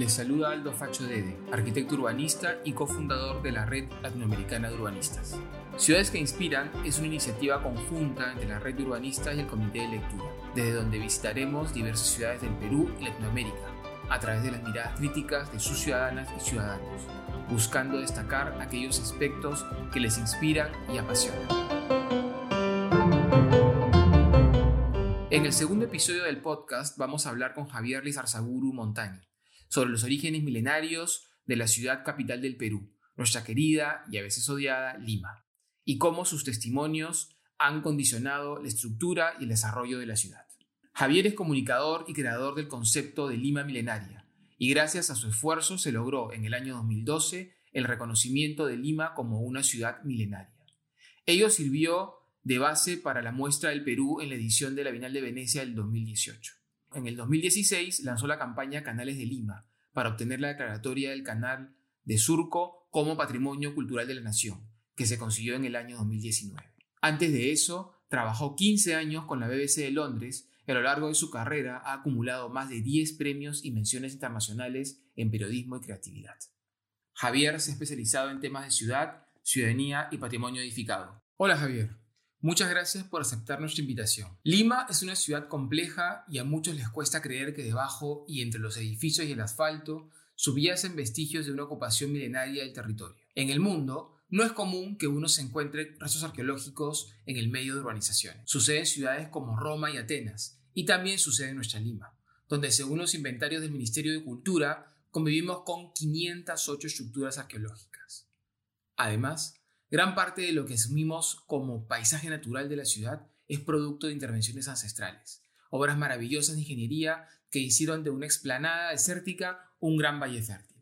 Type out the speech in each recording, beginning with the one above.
Les saluda Aldo Facho Dede, arquitecto urbanista y cofundador de la Red Latinoamericana de Urbanistas. Ciudades que Inspiran es una iniciativa conjunta entre la Red de Urbanistas y el Comité de Lectura, desde donde visitaremos diversas ciudades del Perú y Latinoamérica, a través de las miradas críticas de sus ciudadanas y ciudadanos, buscando destacar aquellos aspectos que les inspiran y apasionan. En el segundo episodio del podcast vamos a hablar con Javier Lizarzaburu Montañi sobre los orígenes milenarios de la ciudad capital del Perú, nuestra querida y a veces odiada Lima, y cómo sus testimonios han condicionado la estructura y el desarrollo de la ciudad. Javier es comunicador y creador del concepto de Lima milenaria, y gracias a su esfuerzo se logró en el año 2012 el reconocimiento de Lima como una ciudad milenaria. Ello sirvió de base para la muestra del Perú en la edición de la Bienal de Venecia del 2018. En el 2016 lanzó la campaña Canales de Lima para obtener la declaratoria del canal de Surco como Patrimonio Cultural de la Nación, que se consiguió en el año 2019. Antes de eso, trabajó 15 años con la BBC de Londres y a lo largo de su carrera ha acumulado más de 10 premios y menciones internacionales en periodismo y creatividad. Javier se ha especializado en temas de ciudad, ciudadanía y patrimonio edificado. Hola Javier. Muchas gracias por aceptar nuestra invitación. Lima es una ciudad compleja y a muchos les cuesta creer que debajo y entre los edificios y el asfalto subiesen vestigios de una ocupación milenaria del territorio. En el mundo, no es común que uno se encuentre restos arqueológicos en el medio de urbanizaciones. Sucede en ciudades como Roma y Atenas, y también sucede en nuestra Lima, donde según los inventarios del Ministerio de Cultura convivimos con 508 estructuras arqueológicas. Además, Gran parte de lo que asumimos como paisaje natural de la ciudad es producto de intervenciones ancestrales, obras maravillosas de ingeniería que hicieron de una explanada desértica un gran valle fértil.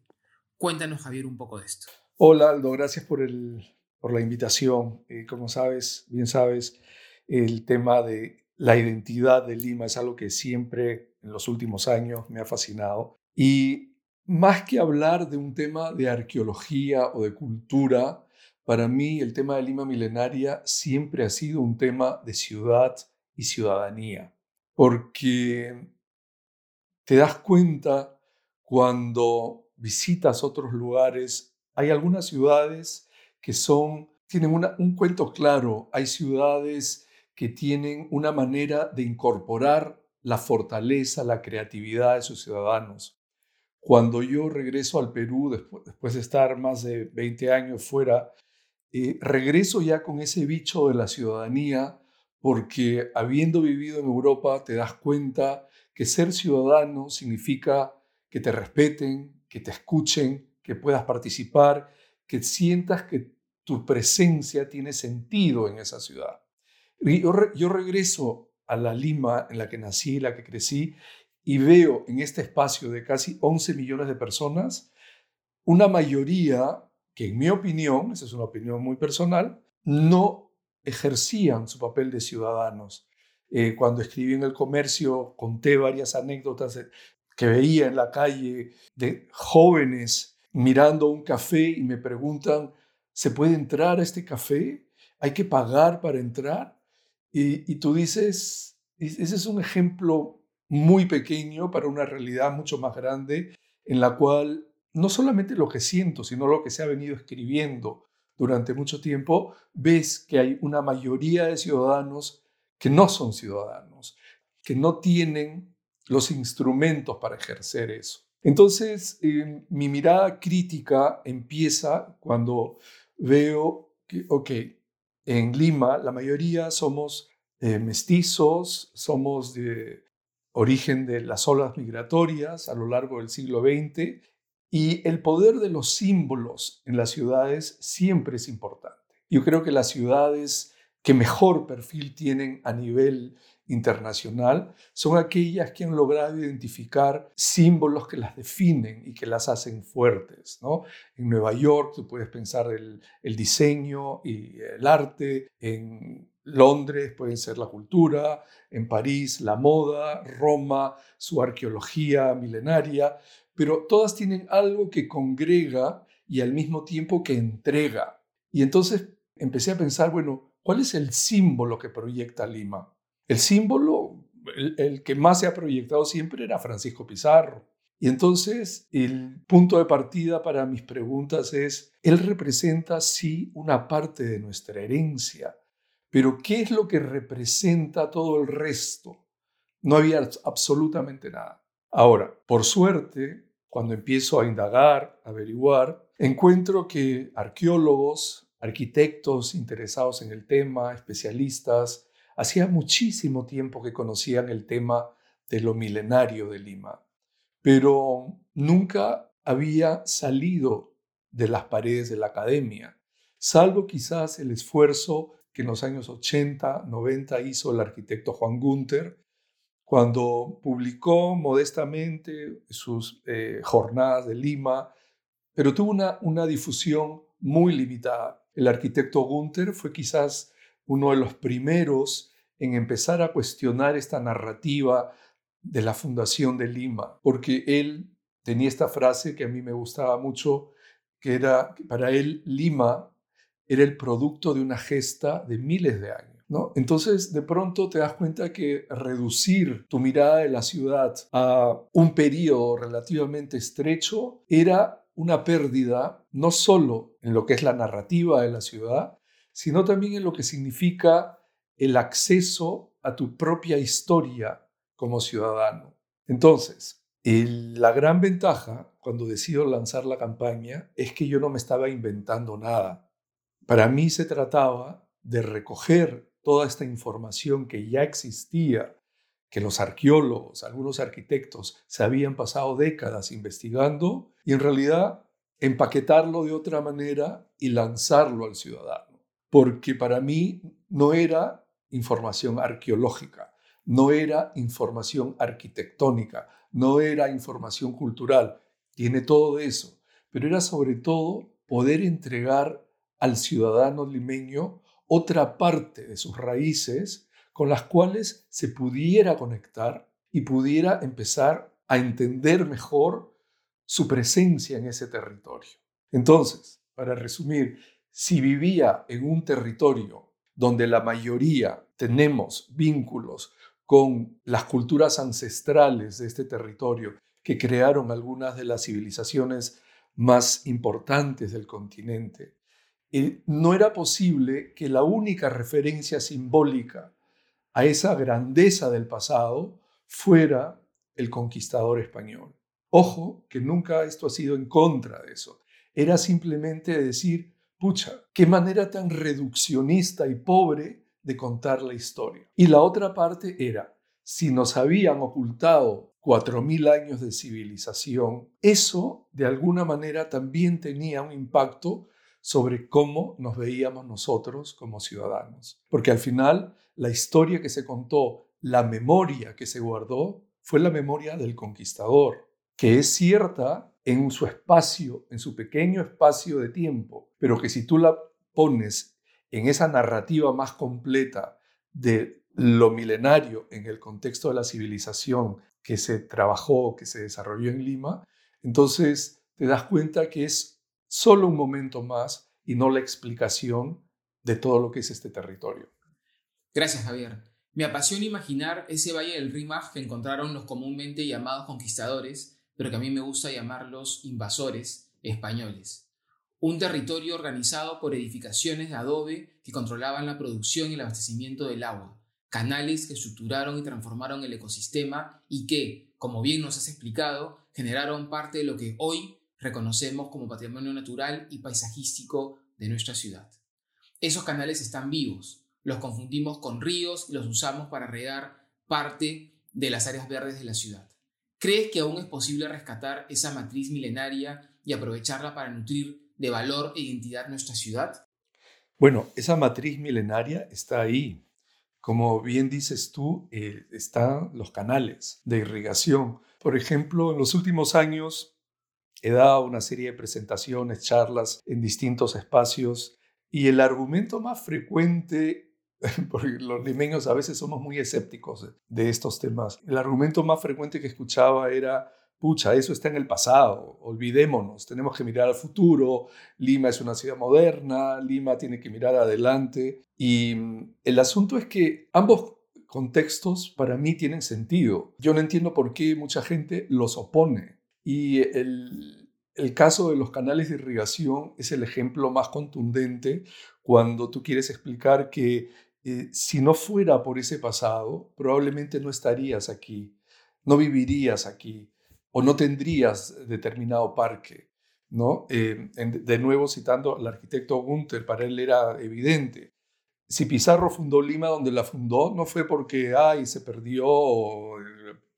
Cuéntanos, Javier, un poco de esto. Hola, Aldo, gracias por, el, por la invitación. Eh, como sabes, bien sabes, el tema de la identidad de Lima es algo que siempre en los últimos años me ha fascinado. Y más que hablar de un tema de arqueología o de cultura, para mí el tema de Lima milenaria siempre ha sido un tema de ciudad y ciudadanía, porque te das cuenta cuando visitas otros lugares, hay algunas ciudades que son, tienen un cuento claro, hay ciudades que tienen una manera de incorporar la fortaleza, la creatividad de sus ciudadanos. Cuando yo regreso al Perú, después, después de estar más de 20 años fuera, eh, regreso ya con ese bicho de la ciudadanía porque habiendo vivido en Europa te das cuenta que ser ciudadano significa que te respeten, que te escuchen, que puedas participar, que sientas que tu presencia tiene sentido en esa ciudad. Yo, yo regreso a la Lima en la que nací, la que crecí, y veo en este espacio de casi 11 millones de personas una mayoría que en mi opinión, esa es una opinión muy personal, no ejercían su papel de ciudadanos. Eh, cuando escribí en el comercio conté varias anécdotas que veía en la calle de jóvenes mirando un café y me preguntan, ¿se puede entrar a este café? ¿Hay que pagar para entrar? Y, y tú dices, ese es un ejemplo muy pequeño para una realidad mucho más grande en la cual no solamente lo que siento, sino lo que se ha venido escribiendo durante mucho tiempo, ves que hay una mayoría de ciudadanos que no son ciudadanos, que no tienen los instrumentos para ejercer eso. Entonces, eh, mi mirada crítica empieza cuando veo que, ok, en Lima la mayoría somos eh, mestizos, somos de origen de las olas migratorias a lo largo del siglo XX y el poder de los símbolos en las ciudades siempre es importante. Yo creo que las ciudades que mejor perfil tienen a nivel internacional son aquellas que han logrado identificar símbolos que las definen y que las hacen fuertes. ¿no? En Nueva York tú puedes pensar el, el diseño y el arte, en Londres pueden ser la cultura, en París la moda, Roma su arqueología milenaria, pero todas tienen algo que congrega y al mismo tiempo que entrega. Y entonces empecé a pensar, bueno, ¿cuál es el símbolo que proyecta Lima? El símbolo, el, que más se ha proyectado siempre era Francisco Pizarro. Y entonces el punto de partida para mis preguntas es, él representa sí una parte de nuestra herencia, pero ¿qué es lo que representa todo el resto? No había absolutamente nada. Ahora, por suerte, cuando empiezo a indagar, a averiguar, encuentro que arqueólogos, arquitectos interesados en el tema, especialistas, hacía muchísimo tiempo que conocían el tema de lo milenario de Lima pero nunca había salido de las paredes de la academia, salvo quizás el esfuerzo que en los años 80, 90 hizo el arquitecto Juan Gunther, cuando publicó modestamente sus eh, jornadas de Lima, pero tuvo una, una difusión muy limitada. El arquitecto Gunther fue quizás uno de los primeros en empezar a cuestionar esta narrativa de la Fundación de Lima, porque él tenía esta frase que a mí me gustaba mucho, que era, para él Lima era el producto de una gesta de miles de años. Entonces, de pronto te das cuenta que reducir tu mirada de la ciudad a un periodo relativamente estrecho era una pérdida no solo en lo que es la narrativa de la ciudad, sino también en lo que significa el acceso a tu propia historia como ciudadano. Entonces, la gran ventaja cuando decido lanzar la campaña es que yo no me estaba inventando nada. Para mí se trataba de recoger toda esta información que ya existía, que los arqueólogos, algunos arquitectos se habían pasado décadas investigando y en realidad empaquetarlo de otra manera y lanzarlo al ciudadano. Porque para mí no era información arqueológica, no era información arquitectónica, no era información cultural, tiene todo eso, pero era sobre todo poder entregar al ciudadano limeño otra parte de sus raíces con las cuales se pudiera conectar y pudiera empezar a entender mejor su presencia en ese territorio. Entonces, para resumir, si vivía en un territorio donde la mayoría tenemos vínculos con las culturas ancestrales de este territorio que crearon algunas de las civilizaciones más importantes del continente. Eh, no era posible que la única referencia simbólica a esa grandeza del pasado fuera el conquistador español. Ojo, que nunca esto ha sido en contra de eso. Era simplemente decir, pucha, qué manera tan reduccionista y pobre de contar la historia. Y la otra parte era, si nos habían ocultado cuatro mil años de civilización, eso de alguna manera también tenía un impacto sobre cómo nos veíamos nosotros como ciudadanos. Porque al final la historia que se contó, la memoria que se guardó, fue la memoria del conquistador, que es cierta en su espacio, en su pequeño espacio de tiempo, pero que si tú la pones en esa narrativa más completa de lo milenario en el contexto de la civilización que se trabajó, que se desarrolló en Lima, entonces te das cuenta que es solo un momento más y no la explicación de todo lo que es este territorio. Gracias, Javier. Me apasiona imaginar ese valle del Rímac que encontraron los comúnmente llamados conquistadores, pero que a mí me gusta llamarlos invasores españoles un territorio organizado por edificaciones de adobe que controlaban la producción y el abastecimiento del agua, canales que estructuraron y transformaron el ecosistema y que, como bien nos has explicado, generaron parte de lo que hoy reconocemos como patrimonio natural y paisajístico de nuestra ciudad. Esos canales están vivos, los confundimos con ríos y los usamos para regar parte de las áreas verdes de la ciudad. ¿Crees que aún es posible rescatar esa matriz milenaria y aprovecharla para nutrir de valor e identidad nuestra ciudad? Bueno, esa matriz milenaria está ahí. Como bien dices tú, eh, están los canales de irrigación. Por ejemplo, en los últimos años he dado una serie de presentaciones, charlas en distintos espacios y el argumento más frecuente, porque los limeños a veces somos muy escépticos de estos temas, el argumento más frecuente que escuchaba era pucha, eso está en el pasado, olvidémonos, tenemos que mirar al futuro, Lima es una ciudad moderna, Lima tiene que mirar adelante. Y mm, el asunto es que ambos contextos para mí tienen sentido. Yo no entiendo por qué mucha gente los opone. Y el, el caso de los canales de irrigación es el ejemplo más contundente cuando tú quieres explicar que eh, si no fuera por ese pasado, probablemente no estarías aquí, no vivirías aquí o no tendrías determinado parque. ¿no? Eh, de nuevo citando al arquitecto Gunther, para él era evidente. Si Pizarro fundó Lima donde la fundó, no fue porque ay, se perdió o eh,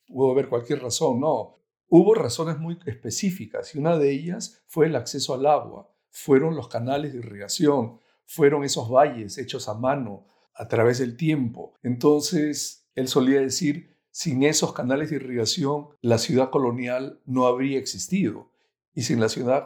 pudo haber cualquier razón, no. Hubo razones muy específicas y una de ellas fue el acceso al agua, fueron los canales de irrigación, fueron esos valles hechos a mano a través del tiempo. Entonces, él solía decir, sin esos canales de irrigación, la ciudad colonial no habría existido. Y sin la ciudad,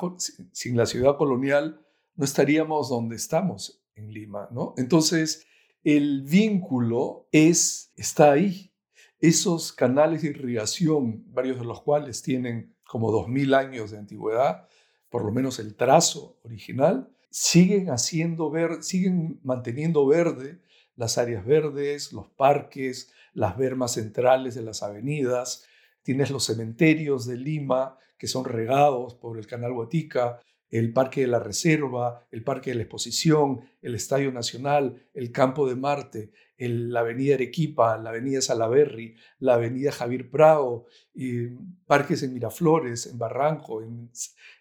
sin la ciudad colonial no estaríamos donde estamos en Lima, ¿no? Entonces, el vínculo es, está ahí. Esos canales de irrigación, varios de los cuales tienen como 2.000 años de antigüedad, por lo menos el trazo original, siguen haciendo ver, siguen manteniendo verde las áreas verdes, los parques, las vermas centrales de las avenidas, tienes los cementerios de Lima que son regados por el canal Huatica, el Parque de la Reserva, el Parque de la Exposición, el Estadio Nacional, el Campo de Marte, la Avenida Arequipa, la Avenida Salaberry, la Avenida Javier Prado, y parques en Miraflores, en Barranco, en,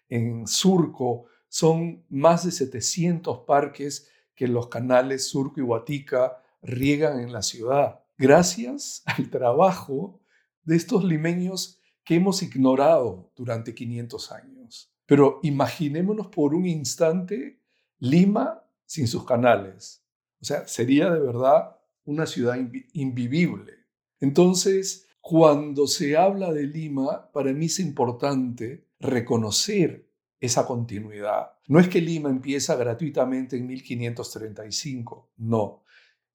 en Surco. Son más de 700 parques que los canales Surco y Huatica riegan en la ciudad, gracias al trabajo de estos limeños que hemos ignorado durante 500 años. Pero imaginémonos por un instante Lima sin sus canales. O sea, sería de verdad una ciudad invivible. Entonces, cuando se habla de Lima, para mí es importante reconocer esa continuidad. No es que Lima empieza gratuitamente en 1535, no.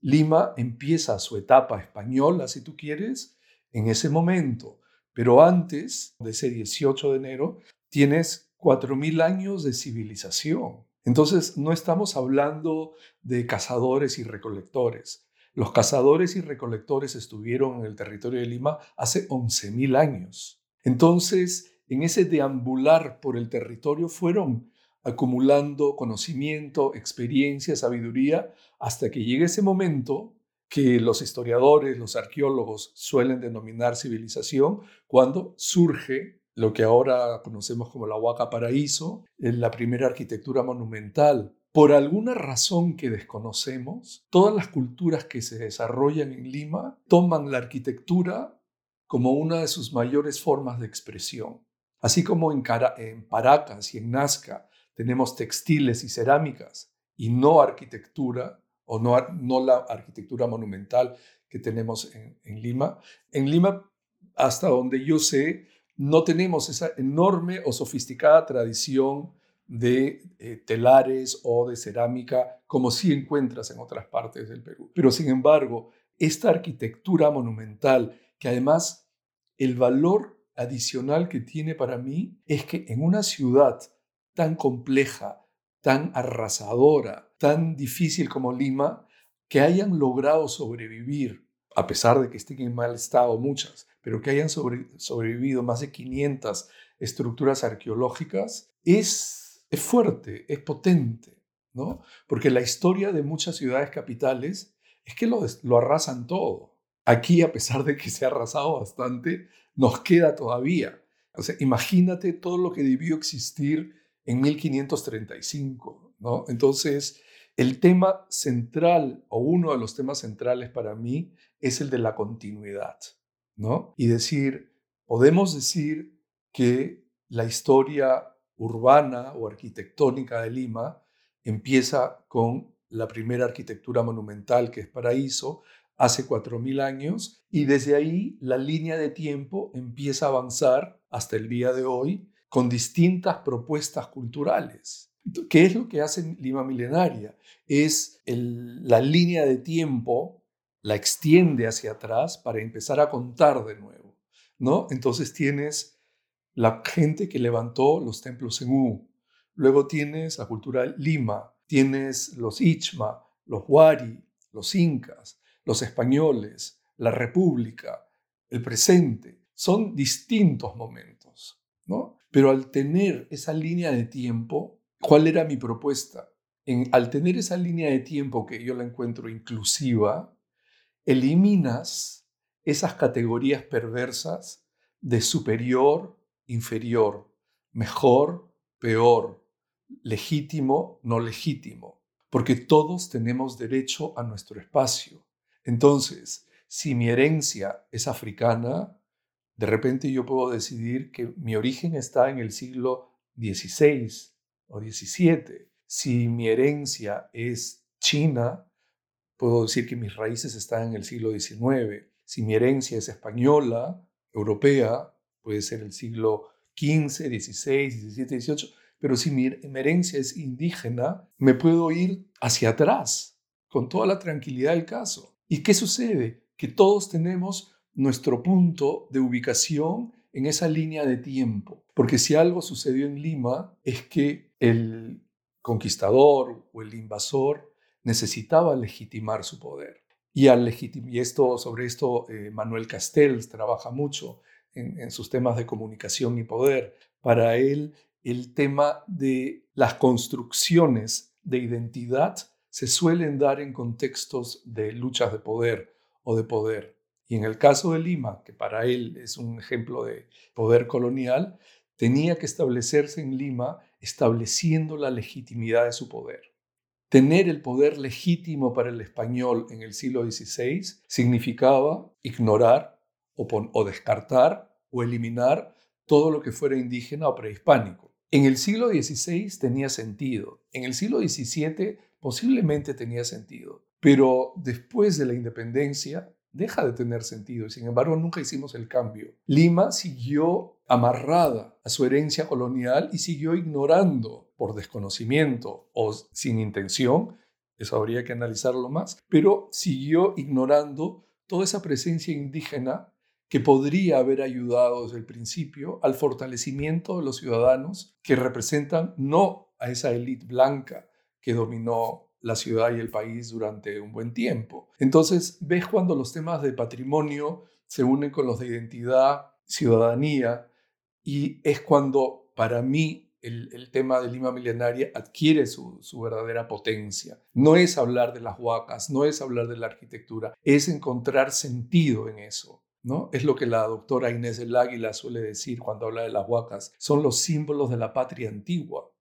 Lima empieza su etapa española, si tú quieres, en ese momento. Pero antes de ese 18 de enero, tienes 4.000 años de civilización. Entonces, no estamos hablando de cazadores y recolectores. Los cazadores y recolectores estuvieron en el territorio de Lima hace 11.000 años. Entonces, en ese deambular por el territorio fueron acumulando conocimiento, experiencia, sabiduría, hasta que llegue ese momento que los historiadores, los arqueólogos suelen denominar civilización, cuando surge lo que ahora conocemos como la Huaca Paraíso, la primera arquitectura monumental. Por alguna razón que desconocemos, todas las culturas que se desarrollan en Lima toman la arquitectura como una de sus mayores formas de expresión. Así como en, Paracas y en Nazca tenemos textiles y cerámicas y no arquitectura o no, no la arquitectura monumental que tenemos en, Lima. En Lima, hasta donde yo sé, no tenemos esa enorme o sofisticada tradición de eh, telares o de cerámica como sí encuentras en otras partes del Perú. Pero sin embargo, esta arquitectura monumental, que además el valor adicional que tiene para mí es que en una ciudad tan compleja, tan arrasadora, tan difícil como Lima, que hayan logrado sobrevivir, a pesar de que estén en mal estado muchas, pero que hayan sobrevivido más de 500 estructuras arqueológicas, es, es fuerte, es potente, ¿no? Porque la historia de muchas ciudades capitales es que lo, arrasan todo. Aquí, a pesar de que se ha arrasado bastante, nos queda todavía. O sea, imagínate todo lo que debió existir en 1535, ¿no? Entonces, el tema central o uno de los temas centrales para mí es el de la continuidad, ¿no? Y decir, podemos decir que la historia urbana o arquitectónica de Lima empieza con la primera arquitectura monumental que es Paraíso, hace 4.000 años y desde ahí la línea de tiempo empieza a avanzar hasta el día de hoy con distintas propuestas culturales. ¿Qué es lo que hace Lima Milenaria? Es la línea de tiempo, la extiende hacia atrás para empezar a contar de nuevo. ¿no? Entonces tienes la gente que levantó los templos en U, luego tienes la cultura Lima, tienes los Ichma, los Huari, los Incas, los españoles, la República, el presente. Son distintos momentos, ¿no? Pero al tener esa línea de tiempo, ¿cuál era mi propuesta? En, al tener esa línea de tiempo que yo la encuentro inclusiva, eliminas esas categorías perversas de superior, inferior, mejor, peor, legítimo, no legítimo, porque todos tenemos derecho a nuestro espacio. Entonces, si mi herencia es africana, de repente yo puedo decidir que mi origen está en el siglo XVI o XVII. Si mi herencia es china, puedo decir que mis raíces están en el siglo XIX. Si mi herencia es española, europea, puede ser el siglo XV, XVI, XVII, XVIII. Pero si mi herencia es indígena, me puedo ir hacia atrás con toda la tranquilidad del caso. ¿Y qué sucede? Que todos tenemos nuestro punto de ubicación en esa línea de tiempo. Porque si algo sucedió en Lima es que el conquistador o el invasor necesitaba legitimar su poder. Y, al y esto, sobre esto eh, Manuel Castells trabaja mucho en sus temas de comunicación y poder. Para él, el tema de las construcciones de identidad se suelen dar en contextos de luchas de poder o de poder. Y en el caso de Lima, que para él es un ejemplo de poder colonial, tenía que establecerse en Lima estableciendo la legitimidad de su poder. Tener el poder legítimo para el español en el siglo XVI significaba ignorar o, descartar o eliminar todo lo que fuera indígena o prehispánico. En el siglo XVI tenía sentido, en el siglo XVII posiblemente tenía sentido, pero después de la independencia deja de tener sentido y sin embargo nunca hicimos el cambio. Lima siguió amarrada a su herencia colonial y siguió ignorando por desconocimiento o sin intención, eso habría que analizarlo más, pero siguió ignorando toda esa presencia indígena que podría haber ayudado desde el principio al fortalecimiento de los ciudadanos que representan no a esa élite blanca que dominó la ciudad y el país durante un buen tiempo. Entonces, ves cuando los temas de patrimonio se unen con los de identidad, ciudadanía, y es cuando para mí el, tema de Lima milenaria adquiere su, verdadera potencia. No es hablar de las huacas, no es hablar de la arquitectura, es encontrar sentido en eso. ¿No? Es lo que la doctora Inés del Águila suele decir cuando habla de las huacas. Son los símbolos de la patria antigua.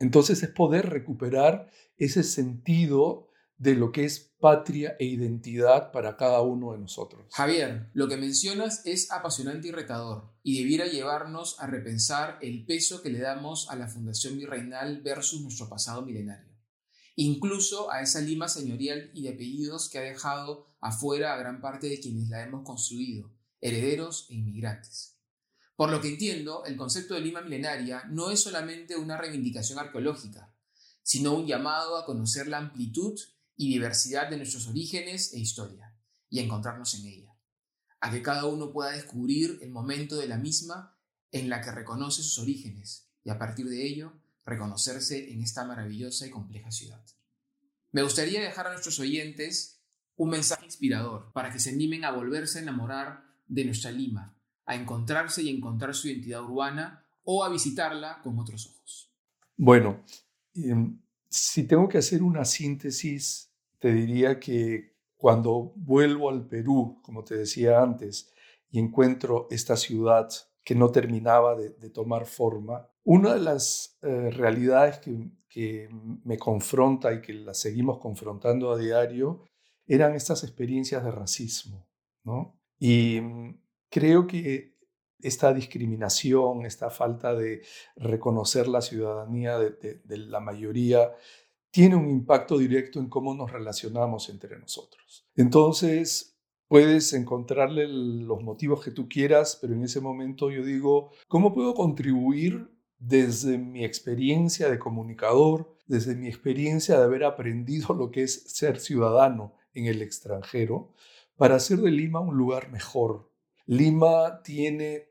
Entonces es poder recuperar ese sentido de lo que es patria e identidad para cada uno de nosotros. Javier, lo que mencionas es apasionante y retador y debiera llevarnos a repensar el peso que le damos a la fundación virreinal versus nuestro pasado milenario, incluso a esa Lima señorial y de apellidos que ha dejado afuera a gran parte de quienes la hemos construido, herederos e inmigrantes. Por lo que entiendo, el concepto de Lima milenaria no es solamente una reivindicación arqueológica, sino un llamado a conocer la amplitud y diversidad de nuestros orígenes e historia, y a encontrarnos en ella, a que cada uno pueda descubrir el momento de la misma en la que reconoce sus orígenes, y a partir de ello reconocerse en esta maravillosa y compleja ciudad. Me gustaría dejar a nuestros oyentes un mensaje inspirador para que se animen a volverse a enamorar de nuestra Lima, a encontrarse y encontrar su identidad urbana o a visitarla con otros ojos? Bueno, em, si tengo que hacer una síntesis, te diría que cuando vuelvo al Perú, como te decía antes, y encuentro esta ciudad que no terminaba de, tomar forma, una de las eh, realidades que, que me confronta y que la seguimos confrontando a diario eran estas experiencias de racismo, ¿no? Y creo que esta discriminación, esta falta de reconocer la ciudadanía de, la mayoría, tiene un impacto directo en cómo nos relacionamos entre nosotros. Entonces, puedes encontrarle los motivos que tú quieras, pero en ese momento yo digo, ¿cómo puedo contribuir desde mi experiencia de comunicador, desde mi experiencia de haber aprendido lo que es ser ciudadano en el extranjero, para hacer de Lima un lugar mejor, Lima tiene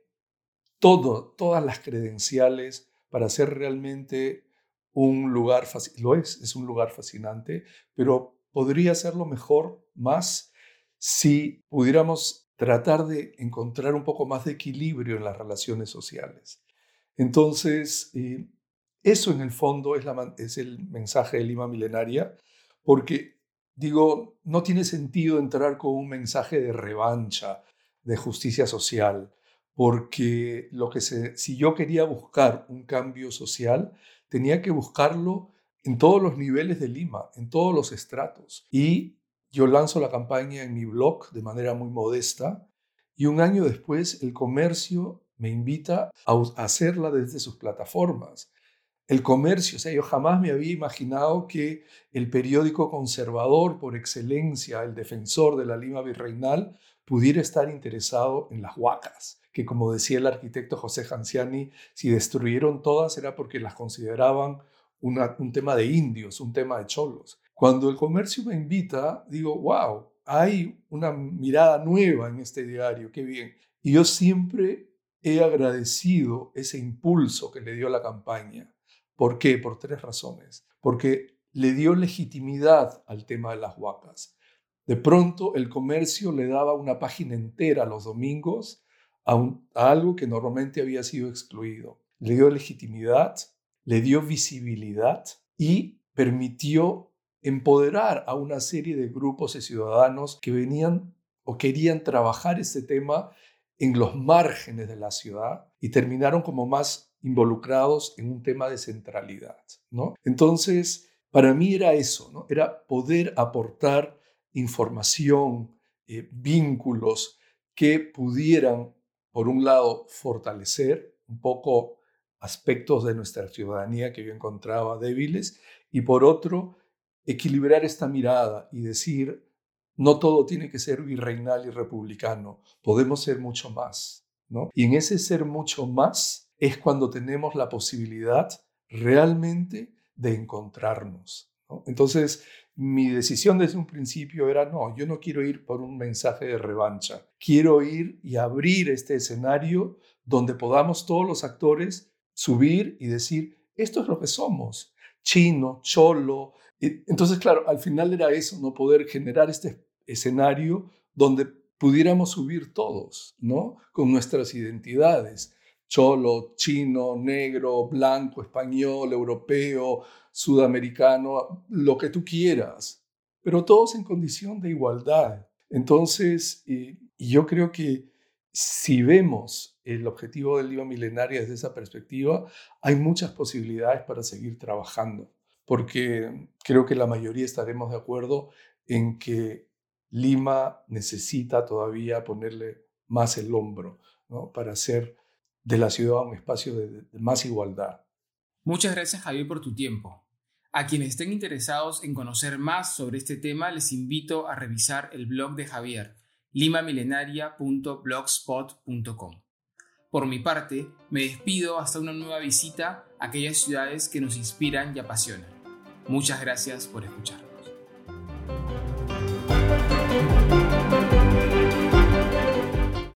todo, todas las credenciales para ser realmente un lugar, lo es, es un lugar fascinante, pero podría serlo mejor, más, si pudiéramos tratar de encontrar un poco más de equilibrio en las relaciones sociales. Entonces, eh, eso en el fondo es, el mensaje de Lima Milenaria, porque digo, no tiene sentido entrar con un mensaje de revancha, de justicia social, porque lo que si yo quería buscar un cambio social, tenía que buscarlo en todos los niveles de Lima, en todos los estratos. Y yo lanzo la campaña en mi blog de manera muy modesta y un año después el comercio me invita a hacerla desde sus plataformas. El comercio, o sea, yo jamás me había imaginado que el periódico conservador por excelencia, el defensor de la Lima virreinal, pudiera estar interesado en las huacas que como decía el arquitecto José Janciani, si destruyeron todas era porque las consideraban un tema de indios, un tema de cholos. Cuando el comercio me invita, digo, wow, hay una mirada nueva en este diario, qué bien. Y yo siempre he agradecido ese impulso que le dio la campaña. ¿Por qué? Por tres razones. Porque le dio legitimidad al tema de las huacas. De pronto el comercio le daba una página entera los domingos a, algo que normalmente había sido excluido. Le dio legitimidad, le dio visibilidad y permitió empoderar a una serie de grupos de ciudadanos que venían o querían trabajar este tema en los márgenes de la ciudad y terminaron como más involucrados en un tema de centralidad, ¿no? Entonces, para mí era eso, ¿no? Era poder aportar información, eh, vínculos que pudieran por un lado, fortalecer un poco aspectos de nuestra ciudadanía que yo encontraba débiles y por otro, equilibrar esta mirada y decir, no todo tiene que ser virreinal y republicano, podemos ser mucho más. ¿no? Y en ese ser mucho más es cuando tenemos la posibilidad realmente de encontrarnos. Entonces, mi decisión desde un principio era, no, yo no quiero ir por un mensaje de revancha, quiero ir y abrir este escenario donde podamos todos los actores subir y decir, esto es lo que somos, chino, cholo. Entonces, claro, al final era eso, no poder generar este escenario donde pudiéramos subir todos, ¿no? Con nuestras identidades, cholo, chino, negro, blanco, español, europeo, sudamericano, lo que tú quieras, pero todos en condición de igualdad. Entonces, yo creo que si vemos el objetivo del Lima Milenaria desde esa perspectiva, hay muchas posibilidades para seguir trabajando, porque creo que la mayoría estaremos de acuerdo en que Lima necesita todavía ponerle más el hombro para hacer de la ciudad un espacio de más igualdad. Muchas gracias Javier por tu tiempo. A quienes estén interesados en conocer más sobre este tema, les invito a revisar el blog de Javier, limamilenaria.blogspot.com. Por mi parte, me despido hasta una nueva visita a aquellas ciudades que nos inspiran y apasionan. Muchas gracias por escucharnos. Thank you.